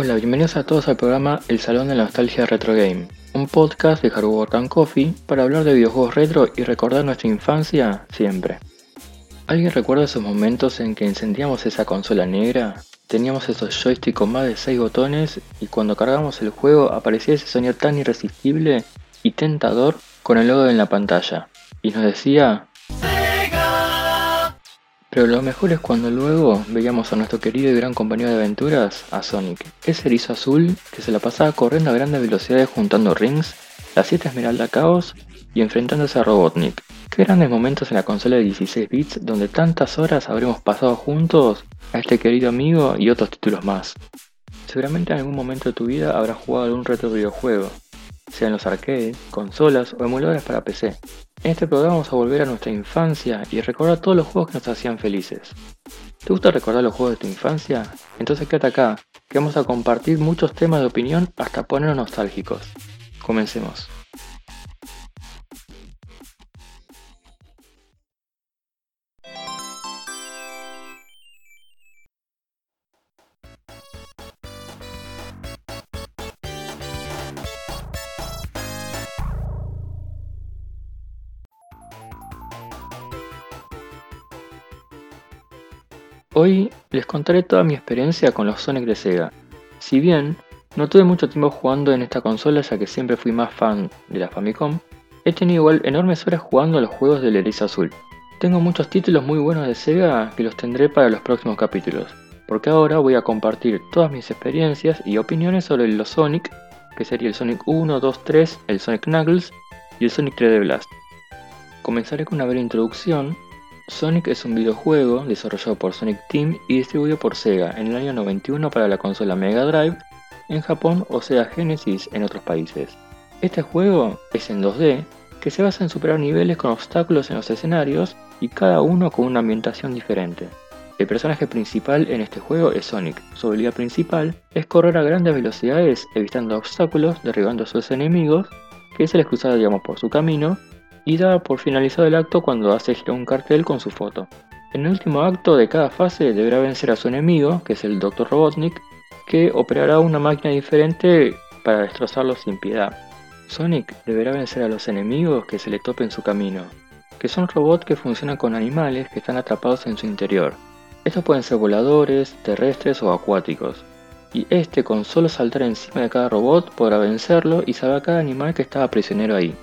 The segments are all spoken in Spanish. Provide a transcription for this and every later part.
Hola, bienvenidos a todos al programa El Salón de Nostalgia Retro Game, un podcast de Hardware and Coffee para hablar de videojuegos retro y recordar nuestra infancia siempre. ¿Alguien recuerda esos momentos en que encendíamos esa consola negra? Teníamos esos joysticks con más de 6 botones y cuando cargamos el juego aparecía ese sonido tan irresistible y tentador con el logo en la pantalla y nos decía pero lo mejor es cuando luego veíamos a nuestro querido y gran compañero de aventuras, a Sonic, ese erizo azul que se la pasaba corriendo a grandes velocidades juntando rings, las 7 Esmeralda Caos y enfrentándose a Robotnik. Qué grandes momentos en la consola de 16 bits donde tantas horas habremos pasado juntos a este querido amigo y otros títulos más. Seguramente en algún momento de tu vida habrás jugado algún retro videojuego, sean los arcades, consolas o emuladores para PC. En este programa vamos a volver a nuestra infancia y recordar todos los juegos que nos hacían felices. ¿Te gusta recordar los juegos de tu infancia? Entonces quédate acá, que vamos a compartir muchos temas de opinión hasta ponernos nostálgicos. Comencemos. Hoy les contaré toda mi experiencia con los Sonic de Sega. Si bien no tuve mucho tiempo jugando en esta consola ya que siempre fui más fan de la Famicom, he tenido igual enormes horas jugando a los juegos del Erizo Azul. Tengo muchos títulos muy buenos de Sega que los tendré para los próximos capítulos, porque ahora voy a compartir todas mis experiencias y opiniones sobre los Sonic, que sería el Sonic 1, 2, 3, el Sonic Knuckles y el Sonic 3D Blast. Comenzaré con una breve introducción Sonic es un videojuego desarrollado por Sonic Team y distribuido por Sega en el año 91 para la consola Mega Drive en Japón o Sega Genesis en otros países. Este juego es en 2D que se basa en superar niveles con obstáculos en los escenarios y cada uno con una ambientación diferente. El personaje principal en este juego es Sonic. Su habilidad principal es correr a grandes velocidades evitando obstáculos, derribando a sus enemigos, que se les cruzaba digamos por su camino, y da por finalizado el acto cuando hace girar un cartel con su foto. En el último acto de cada fase deberá vencer a su enemigo, que es el Dr. Robotnik, que operará una máquina diferente para destrozarlo sin piedad. Sonic deberá vencer a los enemigos que se le topen en su camino, que son robots que funcionan con animales que están atrapados en su interior. Estos pueden ser voladores, terrestres o acuáticos, y este con solo saltar encima de cada robot podrá vencerlo y salvar a cada animal que estaba prisionero ahí.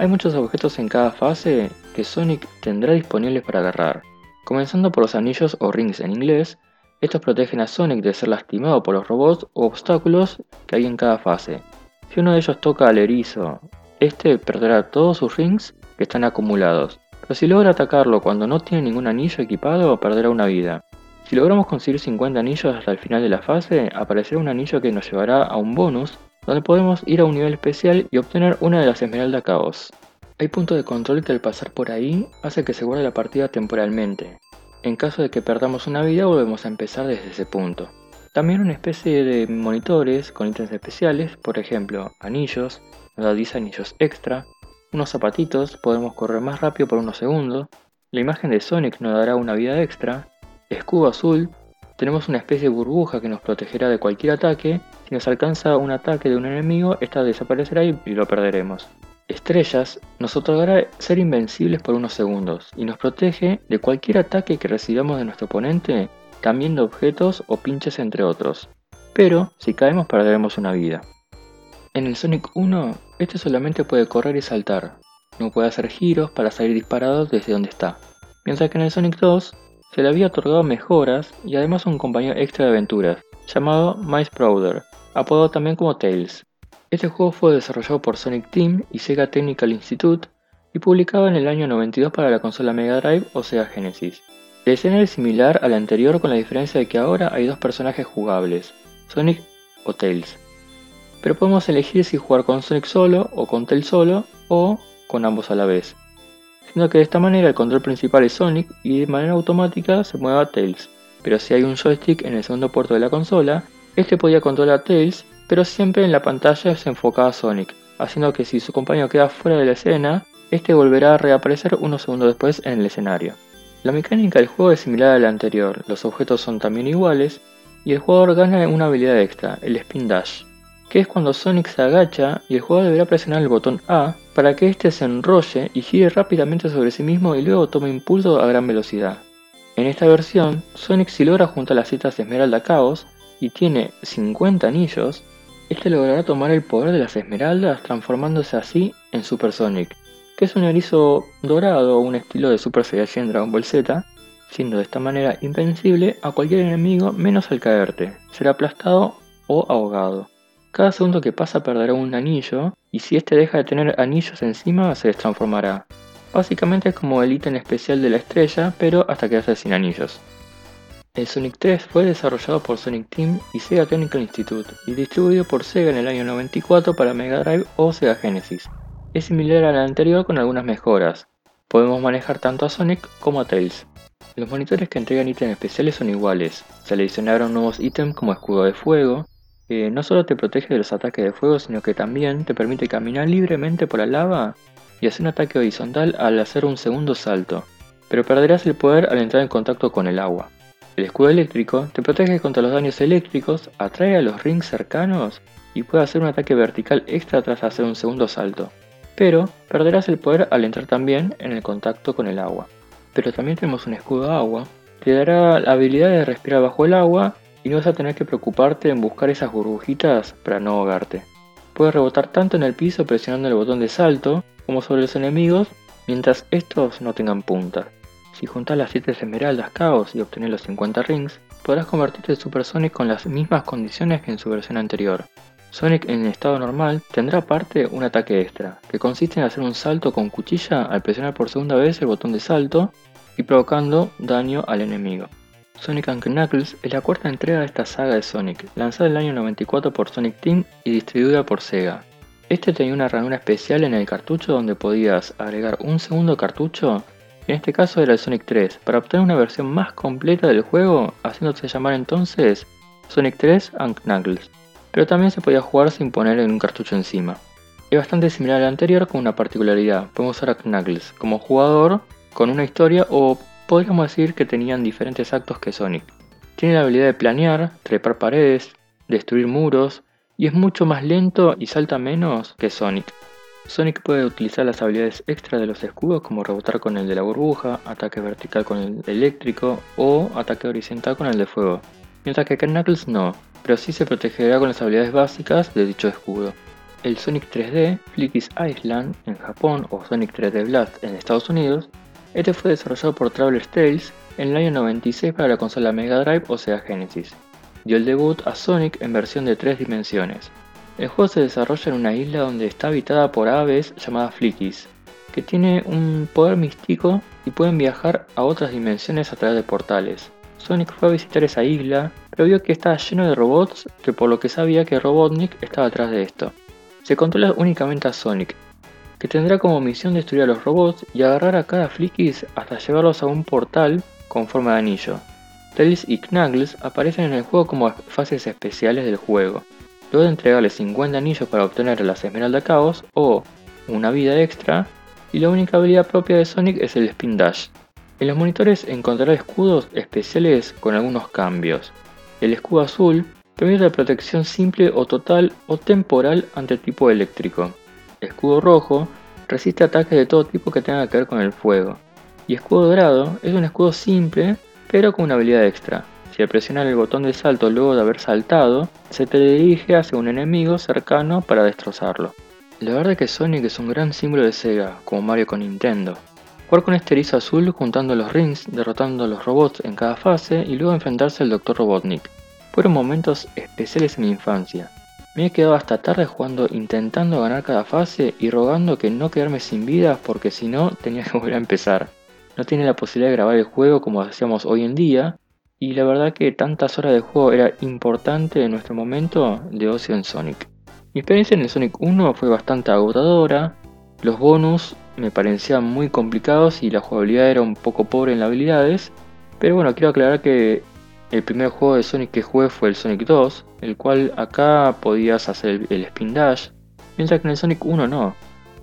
Hay muchos objetos en cada fase que Sonic tendrá disponibles para agarrar. Comenzando por los anillos o rings en inglés, estos protegen a Sonic de ser lastimado por los robots o obstáculos que hay en cada fase. Si uno de ellos toca al erizo, este perderá todos sus rings que están acumulados, pero si logra atacarlo cuando no tiene ningún anillo equipado, perderá una vida. Si logramos conseguir 50 anillos hasta el final de la fase, aparecerá un anillo que nos llevará a un bonus donde podemos ir a un nivel especial y obtener una de las Esmeralda Caos. Hay puntos de control que al pasar por ahí hace que se guarde la partida temporalmente. En caso de que perdamos una vida volvemos a empezar desde ese punto. También una especie de monitores con ítems especiales, por ejemplo, anillos, nos da 10 anillos extra, unos zapatitos, podemos correr más rápido por unos segundos, la imagen de Sonic nos dará una vida extra, escudo azul, tenemos una especie de burbuja que nos protegerá de cualquier ataque si nos alcanza un ataque de un enemigo, esta desaparecerá y lo perderemos. Estrellas nos otorgará ser invencibles por unos segundos y nos protege de cualquier ataque que recibamos de nuestro oponente, también de objetos o pinches entre otros. Pero si caemos perderemos una vida. En el Sonic 1, este solamente puede correr y saltar, no puede hacer giros para salir disparado desde donde está. Mientras que en el Sonic 2 se le había otorgado mejoras y además un compañero extra de aventuras, llamado Mice Browder, apodado también como Tails. Este juego fue desarrollado por Sonic Team y Sega Technical Institute y publicado en el año 92 para la consola Mega Drive o Sega Genesis. El escenario es similar al anterior con la diferencia de que ahora hay dos personajes jugables, Sonic o Tails. Pero podemos elegir si jugar con Sonic solo o con Tails solo o con ambos a la vez. Siendo que de esta manera el control principal es Sonic y de manera automática se mueve Tails. Pero si hay un joystick en el segundo puerto de la consola, este podía controlar a Tails, pero siempre en la pantalla se enfocaba a Sonic, haciendo que si su compañero queda fuera de la escena, este volverá a reaparecer unos segundos después en el escenario. La mecánica del juego es similar a la anterior, los objetos son también iguales, y el jugador gana una habilidad extra, el Spin Dash, que es cuando Sonic se agacha y el jugador deberá presionar el botón A para que éste se enrolle y gire rápidamente sobre sí mismo y luego tome impulso a gran velocidad. En esta versión, Sonic si logra juntar las citas Esmeralda Chaos y tiene 50 anillos, este logrará tomar el poder de las esmeraldas transformándose así en Super Sonic, que es un erizo dorado un estilo de Super Saiyajin Dragon Ball Z, siendo de esta manera invencible a cualquier enemigo menos al caerte, será aplastado o ahogado. Cada segundo que pasa perderá un anillo y si este deja de tener anillos encima se transformará. Básicamente es como el ítem especial de la estrella, pero hasta quedarse sin anillos. El Sonic 3 fue desarrollado por Sonic Team y Sega Technical Institute y distribuido por Sega en el año 94 para Mega Drive o Sega Genesis. Es similar al anterior con algunas mejoras. Podemos manejar tanto a Sonic como a Tails. Los monitores que entregan ítems especiales son iguales. Se le adicionaron nuevos ítems como escudo de fuego, que no solo te protege de los ataques de fuego, sino que también te permite caminar libremente por la lava y hacer un ataque horizontal al hacer un segundo salto, pero perderás el poder al entrar en contacto con el agua. El escudo eléctrico te protege contra los daños eléctricos, atrae a los rings cercanos y puede hacer un ataque vertical extra tras hacer un segundo salto. Pero perderás el poder al entrar también en el contacto con el agua. Pero también tenemos un escudo agua, te dará la habilidad de respirar bajo el agua y no vas a tener que preocuparte en buscar esas burbujitas para no ahogarte. Puedes rebotar tanto en el piso presionando el botón de salto como sobre los enemigos mientras estos no tengan punta. Si juntas las 7 esmeraldas caos y obtener los 50 rings, podrás convertirte en Super Sonic con las mismas condiciones que en su versión anterior. Sonic en estado normal tendrá aparte un ataque extra, que consiste en hacer un salto con cuchilla al presionar por segunda vez el botón de salto y provocando daño al enemigo. Sonic Knuckles es la cuarta entrega de esta saga de Sonic, lanzada en el año 94 por Sonic Team y distribuida por Sega. Este tenía una ranura especial en el cartucho donde podías agregar un segundo cartucho en este caso era el Sonic 3, para obtener una versión más completa del juego, haciéndose llamar entonces Sonic 3 and Knuckles. Pero también se podía jugar sin poner un cartucho encima. Es bastante similar al anterior con una particularidad, podemos usar a Knuckles como jugador con una historia o podríamos decir que tenían diferentes actos que Sonic. Tiene la habilidad de planear, trepar paredes, destruir muros y es mucho más lento y salta menos que Sonic. Sonic puede utilizar las habilidades extra de los escudos como rebotar con el de la burbuja, ataque vertical con el eléctrico o ataque horizontal con el de fuego, mientras que Knuckles no, pero sí se protegerá con las habilidades básicas de dicho escudo. El Sonic 3D Flicky's Island en Japón o Sonic 3D Blast en Estados Unidos, este fue desarrollado por Traveler's Tales en el año 96 para la consola Mega Drive o Sega Genesis. Dio el debut a Sonic en versión de 3 dimensiones, el juego se desarrolla en una isla donde está habitada por aves llamadas Flickies, que tiene un poder místico y pueden viajar a otras dimensiones a través de portales. Sonic fue a visitar esa isla, pero vio que estaba lleno de robots, que por lo que sabía que Robotnik estaba atrás de esto. Se controla únicamente a Sonic, que tendrá como misión destruir a los robots y agarrar a cada Flickies hasta llevarlos a un portal con forma de anillo. Tails y Knuckles aparecen en el juego como fases especiales del juego. Luego de entregarle 50 anillos para obtener las Esmeralda Caos o una vida extra, y la única habilidad propia de Sonic es el Spin Dash. En los monitores encontrará escudos especiales con algunos cambios. El escudo azul permite protección simple o total o temporal ante el tipo eléctrico. El escudo rojo resiste ataques de todo tipo que tengan que ver con el fuego. Y escudo dorado es un escudo simple pero con una habilidad extra. Si al presionar el botón de salto luego de haber saltado, se te dirige hacia un enemigo cercano para destrozarlo. La verdad es que Sonic es un gran símbolo de Sega, como Mario con Nintendo. Jugar con este erizo azul juntando los rings, derrotando a los robots en cada fase y luego enfrentarse al Dr. Robotnik. Fueron momentos especiales en mi infancia. Me he quedado hasta tarde jugando intentando ganar cada fase y rogando que no quedarme sin vidas porque si no tenía que volver a empezar. No tiene la posibilidad de grabar el juego como hacíamos hoy en día, y la verdad que tantas horas de juego era importante en nuestro momento de ocio en Sonic. Mi experiencia en el Sonic 1 fue bastante agotadora, los bonus me parecían muy complicados y la jugabilidad era un poco pobre en las habilidades, pero bueno, quiero aclarar que el primer juego de Sonic que jugué fue el Sonic 2, el cual acá podías hacer el Spin Dash, mientras que en el Sonic 1 no.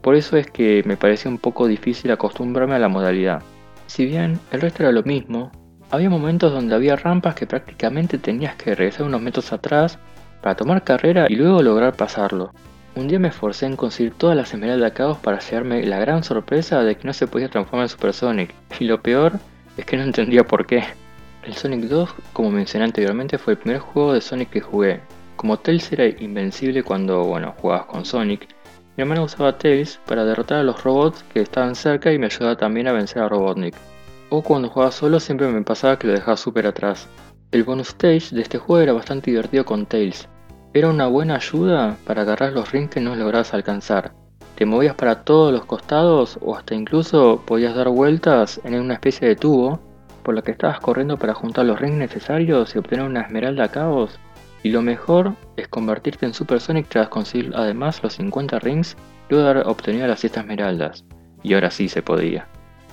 Por eso es que me parecía un poco difícil acostumbrarme a la modalidad. Si bien el resto era lo mismo, Había momentos donde había rampas que prácticamente tenías que regresar unos metros atrás para tomar carrera y luego lograr pasarlo. Un día me esforcé en conseguir todas las esmeraldas caos para llevarme la gran sorpresa de que no se podía transformar en Super Sonic, y lo peor es que no entendía por qué. El Sonic 2, como mencioné anteriormente, fue el primer juego de Sonic que jugué. Como Tails era invencible cuando, bueno, jugabas con Sonic, mi hermano usaba Tails para derrotar a los robots que estaban cerca y me ayudaba también a vencer a Robotnik. O cuando jugaba solo siempre me pasaba que lo dejaba súper atrás. El bonus stage de este juego era bastante divertido con Tails. Era una buena ayuda para agarrar los rings que no lograbas alcanzar. Te movías para todos los costados o hasta incluso podías dar vueltas en una especie de tubo por la que estabas corriendo para juntar los rings necesarios y obtener una esmeralda caos. Y lo mejor es convertirte en Super Sonic tras conseguir además los 50 rings luego de haber obtenido las 7 esmeraldas. Y ahora sí se podía.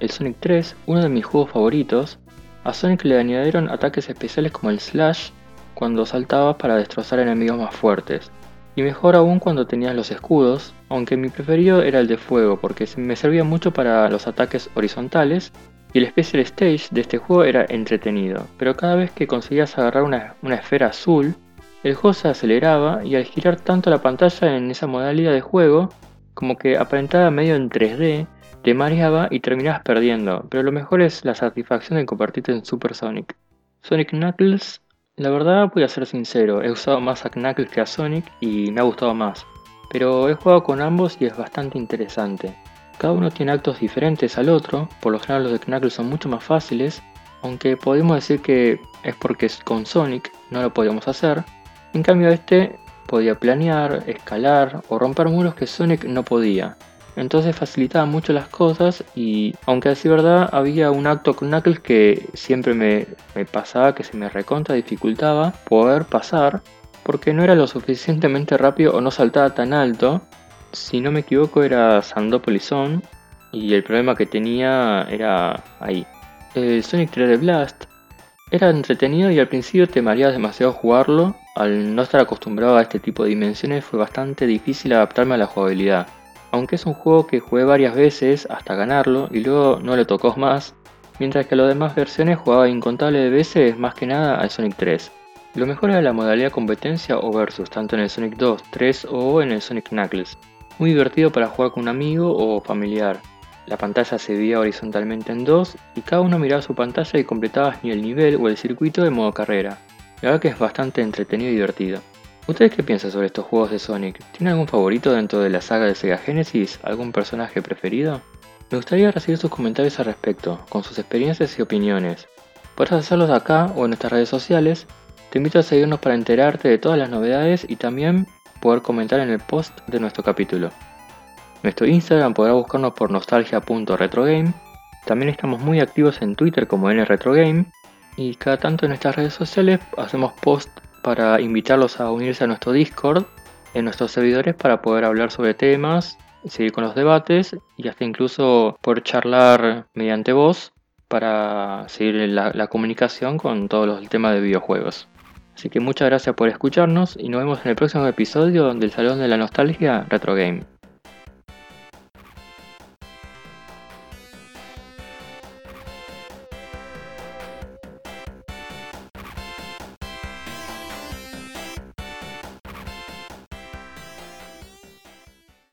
El Sonic 3, uno de mis juegos favoritos, a Sonic le añadieron ataques especiales como el Slash cuando saltabas para destrozar enemigos más fuertes. Y mejor aún cuando tenías los escudos, aunque mi preferido era el de fuego porque me servía mucho para los ataques horizontales y el Special Stage de este juego era entretenido, pero cada vez que conseguías agarrar una, esfera azul, el juego se aceleraba y al girar tanto la pantalla en esa modalidad de juego, como que aparentaba medio en 3D, te mareaba y terminabas perdiendo, pero lo mejor es la satisfacción de convertirte en Super Sonic. Sonic Knuckles, la verdad voy a ser sincero, he usado más a Knuckles que a Sonic y me ha gustado más, pero he jugado con ambos y es bastante interesante. Cada uno tiene actos diferentes al otro, por lo general los de Knuckles son mucho más fáciles, aunque podemos decir que es porque con Sonic no lo podíamos hacer. En cambio este podía planear, escalar o romper muros que Sonic no podía. Entonces facilitaba mucho las cosas y aunque así verdad había un acto con Knuckles que siempre me, pasaba que se me recontra dificultaba poder pasar porque no era lo suficientemente rápido o no saltaba tan alto si no me equivoco era Sandopolis y el problema que tenía era ahí. El Sonic 3 de Blast era entretenido y al principio te demasiado jugarlo. Al no estar acostumbrado a este tipo de dimensiones fue bastante difícil adaptarme a la jugabilidad. Aunque es un juego que jugué varias veces hasta ganarlo y luego no le tocó más, mientras que a las demás versiones jugaba incontables veces más que nada al Sonic 3. Lo mejor era la modalidad competencia o versus, tanto en el Sonic 2, 3 o en el Sonic Knuckles. Muy divertido para jugar con un amigo o familiar. La pantalla se veía horizontalmente en dos y cada uno miraba su pantalla y completaba ni el nivel o el circuito de modo carrera. La verdad que es bastante entretenido y divertido. ¿Ustedes qué piensan sobre estos juegos de Sonic? ¿Tienen algún favorito dentro de la saga de Sega Genesis? ¿Algún personaje preferido? Me gustaría recibir sus comentarios al respecto, con sus experiencias y opiniones. Puedes hacerlos acá o en nuestras redes sociales. Te invito a seguirnos para enterarte de todas las novedades y también poder comentar en el post de nuestro capítulo. Nuestro Instagram podrá buscarnos por nostalgia.retrogame. También estamos muy activos en Twitter como nretrogame. Y cada tanto en nuestras redes sociales hacemos post para invitarlos a unirse a nuestro Discord en nuestros servidores para poder hablar sobre temas, seguir con los debates y hasta incluso poder charlar mediante voz para seguir la, la comunicación con todos los temas de videojuegos. Así que muchas gracias por escucharnos y nos vemos en el próximo episodio del Salón de la Nostalgia Retro Game.